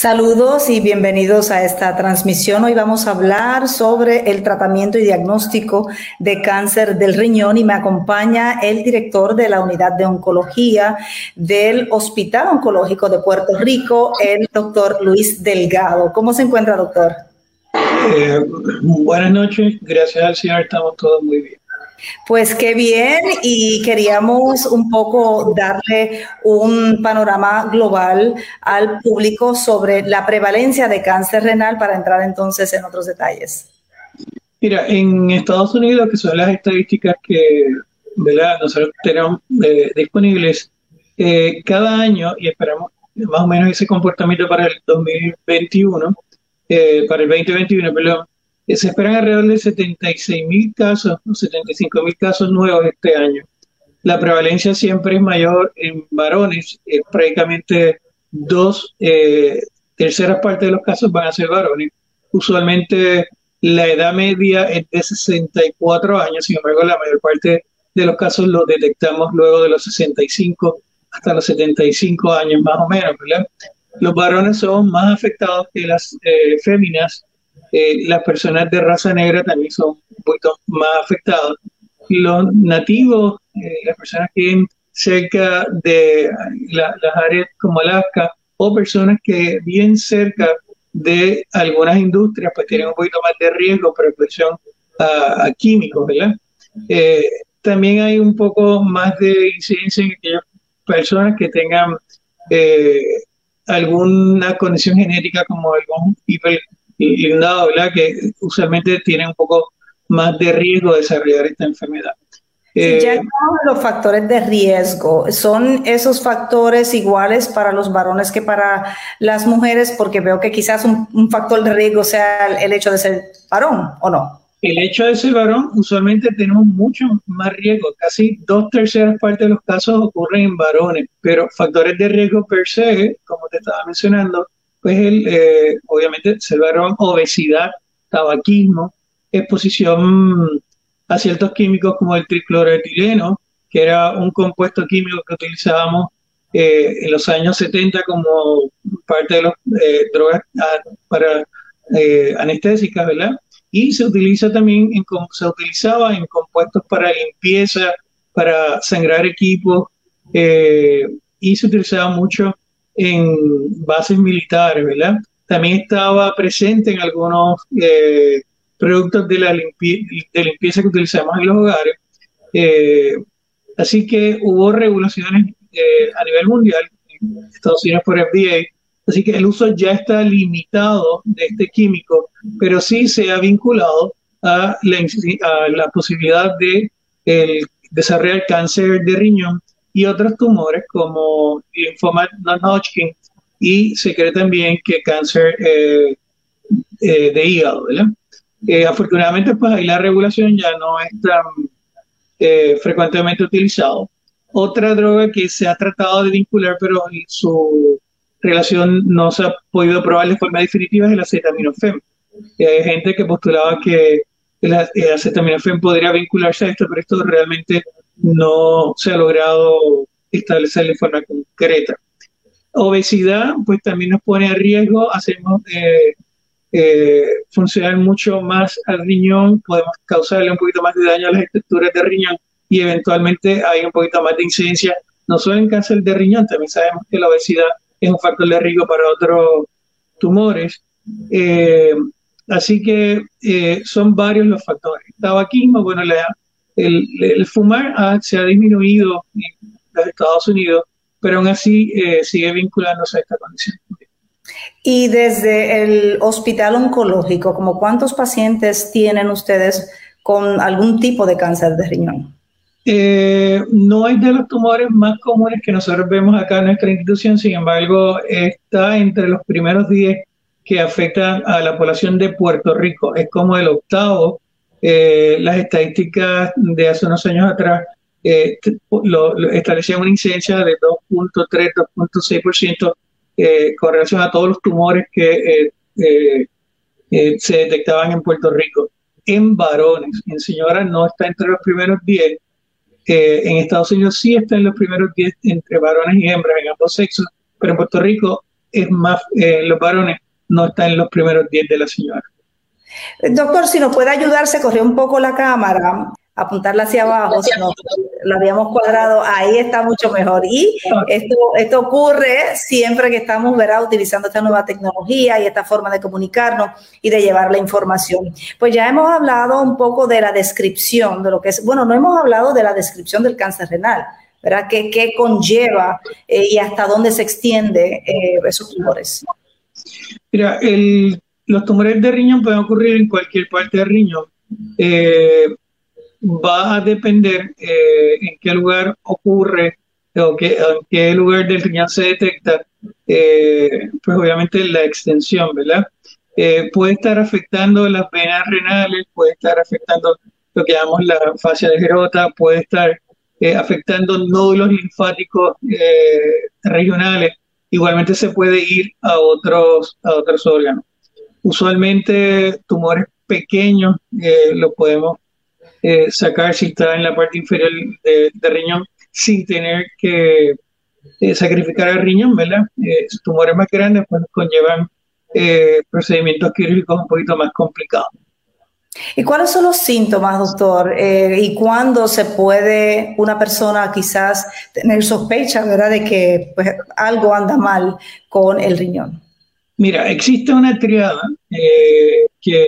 Saludos y bienvenidos a esta transmisión. Hoy vamos a hablar sobre el tratamiento y diagnóstico de cáncer del riñón y me acompaña el director de la unidad de oncología del Hospital Oncológico de Puerto Rico, el doctor Luis Delgado. ¿Cómo se encuentra, doctor? Eh, buenas noches, gracias al Señor, estamos todos muy bien. Pues qué bien y queríamos un poco darle un panorama global al público sobre la prevalencia de cáncer renal para entrar entonces en otros detalles. Mira, en Estados Unidos, que son las estadísticas que nosotros tenemos eh, disponibles, eh, cada año, y esperamos más o menos ese comportamiento para el 2021, eh, para el 2021, perdón, se esperan alrededor de 76 mil casos o 75 mil casos nuevos este año. La prevalencia siempre es mayor en varones, prácticamente dos eh, terceras partes de los casos van a ser varones. Usualmente la edad media es de 64 años, sin embargo la mayor parte de los casos los detectamos luego de los 65 hasta los 75 años más o menos. Los varones son más afectados que las eh, féminas eh, las personas de raza negra también son un poquito más afectadas. Los nativos, eh, las personas que viven cerca de las áreas como Alaska o personas que viven cerca de algunas industrias, pues tienen un poquito más de riesgo por exposición a, químicos, ¿verdad? Eh, también hay un poco más de incidencia en aquellas personas que tengan alguna condición genética como algún hiper y, un dado, ¿verdad? Que usualmente tiene un poco más de riesgo de desarrollar esta enfermedad. Eh, ya los factores de riesgo, ¿son esos factores iguales para los varones que para las mujeres? Porque veo que quizás un, factor de riesgo sea el hecho de ser varón, ¿o no? El hecho de ser varón, usualmente tenemos mucho más riesgo. Casi dos terceras partes de los casos ocurren en varones, pero factores de riesgo per se, como te estaba mencionando, pues el, eh, obviamente se varón obesidad, tabaquismo, exposición a ciertos químicos como el tricloroetileno, que era un compuesto químico que utilizábamos eh, en los años 70 como parte de las eh, drogas ah, para anestésicas, ¿verdad? Y se utiliza también, en, se utilizaba en compuestos para limpieza, para sangrar equipos, y se utilizaba mucho en bases militares, ¿verdad? También estaba presente en algunos eh, productos de, la de limpieza que utilizamos en los hogares. Eh, así que hubo regulaciones eh, a nivel mundial, en Estados Unidos por FDA, así que el uso ya está limitado de este químico, pero sí se ha vinculado a la, a la posibilidad de el desarrollar cáncer de riñón y otros tumores como linfoma non-Hodgkin y se cree también que cáncer eh, eh, de hígado, ¿verdad? Eh, afortunadamente, pues ahí la regulación ya no es tan frecuentemente utilizado. Otra droga que se ha tratado de vincular, pero su relación no se ha podido probar de forma definitiva es el acetaminofén. hay gente que postulaba que el, acetaminofén podría vincularse a esto, pero esto realmente no se ha logrado establecer de forma concreta. Obesidad, pues también nos pone a riesgo, hacemos eh, eh, funcionar mucho más al riñón, podemos causarle un poquito más de daño a las estructuras de riñón y eventualmente hay un poquito más de incidencia, no solo en cáncer de riñón, también sabemos que la obesidad es un factor de riesgo para otros tumores. Eh, así que son varios los factores. Tabaquismo, bueno, la el, fumar se ha disminuido en los Estados Unidos, pero aún así eh, sigue vinculándose a esta condición. Y desde el hospital oncológico, ¿como cuántos pacientes tienen ustedes con algún tipo de cáncer de riñón? Eh, no es de los tumores más comunes que nosotros vemos acá en nuestra institución, sin embargo, está entre los primeros 10 que afectan a la población de Puerto Rico. Es como el octavo. Eh, las estadísticas de hace unos años atrás eh, establecían una incidencia de 2.3, 2.6% eh, con relación a todos los tumores que se detectaban en Puerto Rico. En varones, en señoras no está entre los primeros 10, en Estados Unidos sí está en los primeros 10 entre varones y hembras en ambos sexos, pero en Puerto Rico es más, eh, los varones no están en los primeros 10 de la señora. Doctor, si nos puede ayudar, se corrió un poco la cámara apuntarla hacia abajo, si no lo habíamos cuadrado, ahí está mucho mejor. Y esto, esto ocurre siempre que estamos ¿verdad? utilizando esta nueva tecnología y esta forma de comunicarnos y de llevar la información. Pues ya hemos hablado un poco de la descripción de lo que es, bueno, no hemos hablado de la descripción del cáncer renal, ¿verdad? ¿Qué, qué conlleva eh, y hasta dónde se extiende eh, esos tumores? Mira, el, los tumores de riñón pueden ocurrir en cualquier parte del riñón. Eh, va a depender eh, en qué lugar ocurre o en qué lugar del riñón se detecta, eh, pues obviamente la extensión, ¿verdad? Eh, puede estar afectando las venas renales, puede estar afectando lo que llamamos la fascia de Gerota, puede estar afectando nódulos linfáticos regionales, igualmente se puede ir a otros, a otros órganos. Usualmente tumores pequeños lo podemos eh, sacar si está en la parte inferior de, riñón sin tener que eh, sacrificar el riñón, ¿verdad? Eh, tumores más grandes pues conllevan eh, procedimientos quirúrgicos un poquito más complicados. ¿Y cuáles son los síntomas, doctor? ¿Y cuándo se puede una persona quizás tener sospecha, ¿verdad?, de que pues, algo anda mal con el riñón. Mira, existe una triada que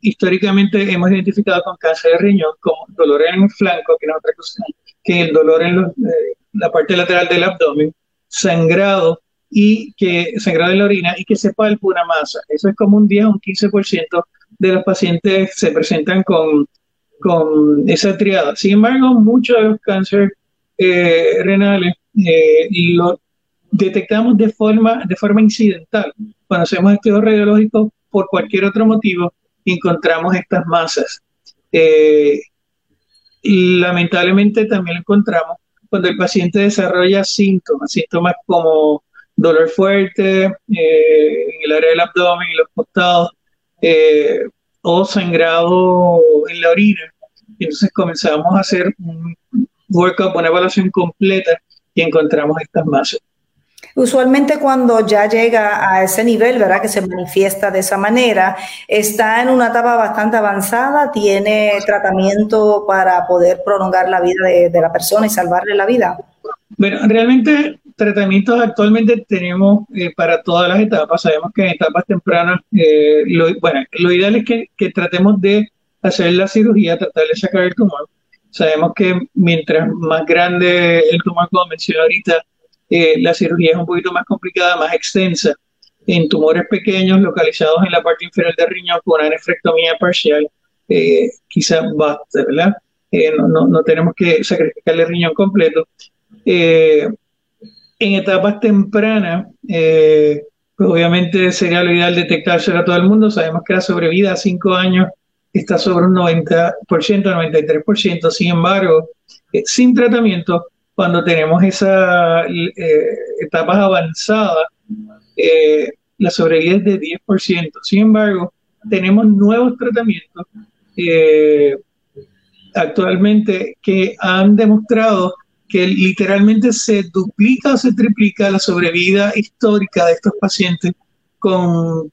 históricamente hemos identificado con cáncer de riñón como dolor en el flanco, que no es otra cosa que el dolor en eh, la parte lateral del abdomen, sangrado y que sangrado en la orina y que se palpa una masa. Eso es como un 10 o un 15% de los pacientes se presentan con, con esa triada. Sin embargo, muchos de los cánceres eh, renales eh, lo detectamos de forma, de forma incidental. Cuando hacemos estudios radiológicos por cualquier otro motivo, encontramos estas masas. Eh, lamentablemente también lo encontramos cuando el paciente desarrolla síntomas, síntomas como dolor fuerte eh, en el área del abdomen y los costados, eh, o sangrado en la orina. Entonces comenzamos a hacer un workup, una evaluación completa y encontramos estas masas. Usualmente cuando ya llega a ese nivel, ¿verdad? Que se manifiesta de esa manera, está en una etapa bastante avanzada, tiene tratamiento para poder prolongar la vida de, la persona y salvarle la vida. Bueno, realmente tratamientos actualmente tenemos eh, para todas las etapas. Sabemos que en etapas tempranas, eh, lo, bueno, lo ideal es que, que tratemos de hacer la cirugía, tratar de sacar el tumor. Sabemos que mientras más grande el tumor, como mencioné ahorita, eh, la cirugía es un poquito más complicada, más extensa. En tumores pequeños localizados en la parte inferior del riñón con una nefrectomía parcial, eh, quizás basta, ¿verdad? Eh, no, no, tenemos que sacrificar el riñón completo. en etapas tempranas, pues obviamente sería lo ideal detectárselo a todo el mundo. Sabemos que la sobrevida a 5 años está sobre un 90%, 93%. Sin embargo, sin tratamiento, cuando tenemos esas eh, etapas avanzadas, eh, la sobrevida es de 10%. Sin embargo, tenemos nuevos tratamientos eh, actualmente que han demostrado que literalmente se duplica o se triplica la sobrevida histórica de estos pacientes con,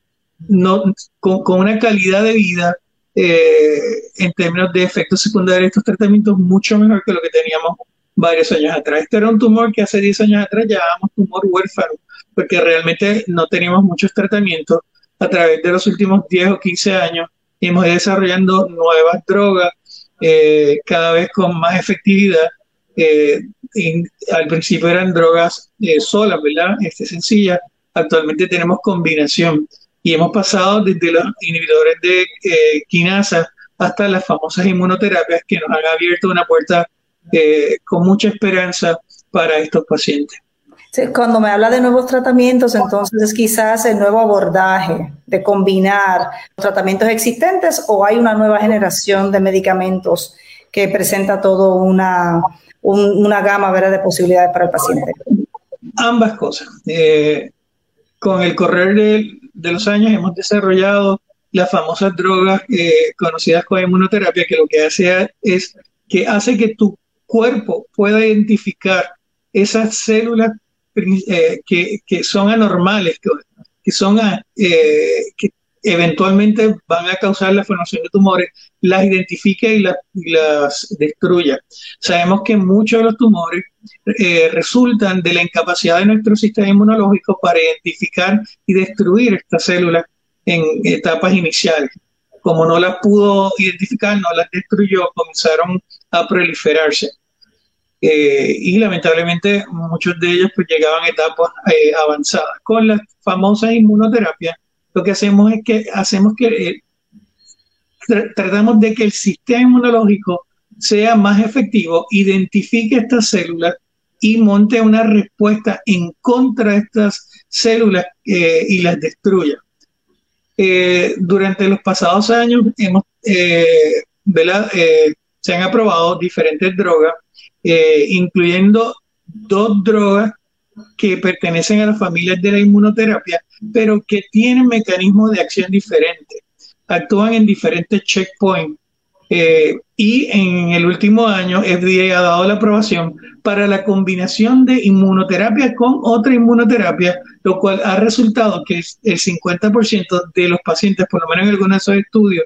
con, una calidad de vida en términos de efectos secundarios de estos tratamientos mucho mejor que lo que teníamos varios años atrás. Este era un tumor que hace 10 años atrás llamábamos tumor huérfano, porque realmente no teníamos muchos tratamientos. A través de los últimos 10 o 15 años hemos ido desarrollando nuevas drogas, eh, cada vez con más efectividad. Eh, al principio eran drogas eh, solas, ¿verdad? Este, sencillas. Actualmente tenemos combinación y hemos pasado desde los inhibidores de quinasa hasta las famosas inmunoterapias que nos han abierto una puerta con mucha esperanza para estos pacientes. Cuando me habla de nuevos tratamientos, entonces es quizás el nuevo abordaje de combinar tratamientos existentes o hay una nueva generación de medicamentos que presenta todo una, una gama de posibilidades para el paciente. Ambas cosas. Eh, con el correr de, los años hemos desarrollado las famosas drogas eh, conocidas como inmunoterapia, que lo que hace es que hace que tu cuerpo pueda identificar esas células eh, que, son anormales, que, son eh, que eventualmente van a causar la formación de tumores, las identifica y, las destruya. Sabemos que muchos de los tumores eh, resultan de la incapacidad de nuestro sistema inmunológico para identificar y destruir estas células en etapas iniciales. Como no las pudo identificar, no las destruyó, comenzaron a proliferarse. Eh, y lamentablemente muchos de ellos pues llegaban a etapas eh, avanzadas. Con las famosas inmunoterapias, lo que hacemos es que hacemos que eh, tratamos de que el sistema inmunológico sea más efectivo, identifique estas células y monte una respuesta en contra de estas células y las destruya. durante los pasados años hemos, se han aprobado diferentes drogas eh, incluyendo dos drogas que pertenecen a las familias de la inmunoterapia, pero que tienen mecanismos de acción diferentes. Actúan en diferentes checkpoints. Eh, y en el último año, FDA ha dado la aprobación para la combinación de inmunoterapia con otra inmunoterapia, lo cual ha resultado que el 50% de los pacientes, por lo menos en algunos de esos estudios,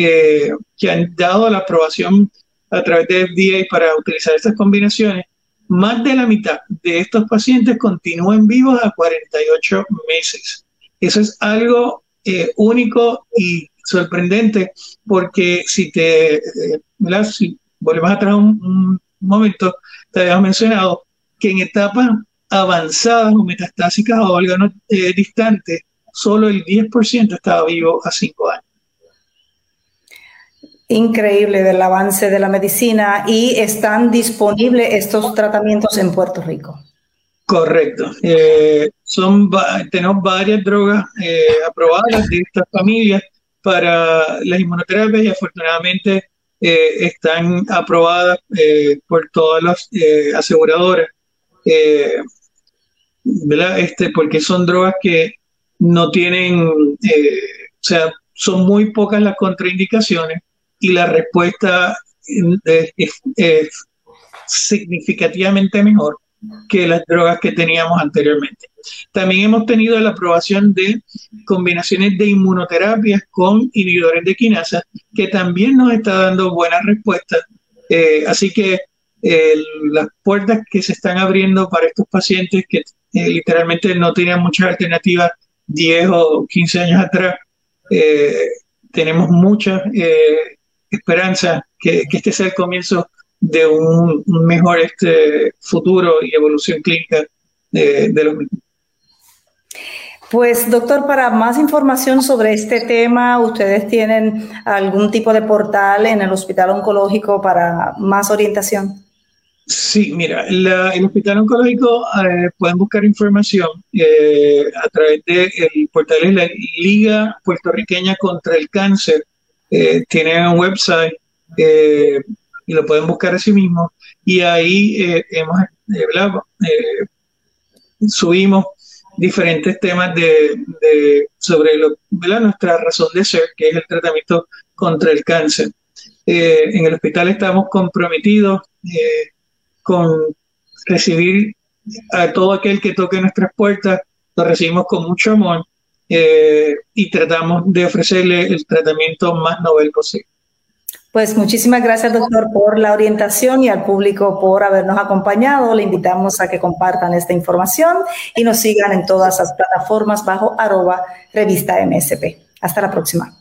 eh, que han dado la aprobación a través de FDA para utilizar estas combinaciones, más de la mitad de estos pacientes continúan vivos a 48 meses. Eso es algo eh, único y sorprendente porque si te, eh, si volvemos atrás un, un momento, te habíamos mencionado que en etapas avanzadas o metastásicas o órganos eh, distantes, solo el 10% estaba vivo a 5 años increíble del avance de la medicina y están disponibles estos tratamientos en Puerto Rico. Correcto. Eh, tenemos varias drogas eh, aprobadas de estas familias para las inmunoterapias y afortunadamente eh, están aprobadas por todas las aseguradoras, ¿verdad? Este, porque son drogas que no tienen, o sea, son muy pocas las contraindicaciones y la respuesta es, significativamente mejor que las drogas que teníamos anteriormente. También hemos tenido la aprobación de combinaciones de inmunoterapias con inhibidores de quinasa, que también nos está dando buenas respuestas. Eh, así que eh, las puertas que se están abriendo para estos pacientes que eh, literalmente no tenían muchas alternativas 10 o 15 años atrás, tenemos muchas esperanza que, este sea el comienzo de un, mejor este futuro y evolución clínica de, los mismos. Pues doctor, para más información sobre este tema, ¿ustedes tienen algún tipo de portal en el Hospital Oncológico para más orientación? Sí, mira, el Hospital Oncológico eh, pueden buscar información eh, a través del portal de la Liga Puertorriqueña contra el Cáncer, eh, tienen un website eh, y lo pueden buscar a sí mismos. Y ahí eh, hemos, subimos diferentes temas de, sobre lo, nuestra razón de ser, que es el tratamiento contra el cáncer. en el hospital estamos comprometidos con recibir a todo aquel que toque nuestras puertas, lo recibimos con mucho amor eh, y tratamos de ofrecerle el tratamiento más novel posible. Pues muchísimas gracias, doctor, por la orientación y al público por habernos acompañado. Le invitamos a que compartan esta información y nos sigan en todas las plataformas bajo arroba revista MSP. Hasta la próxima.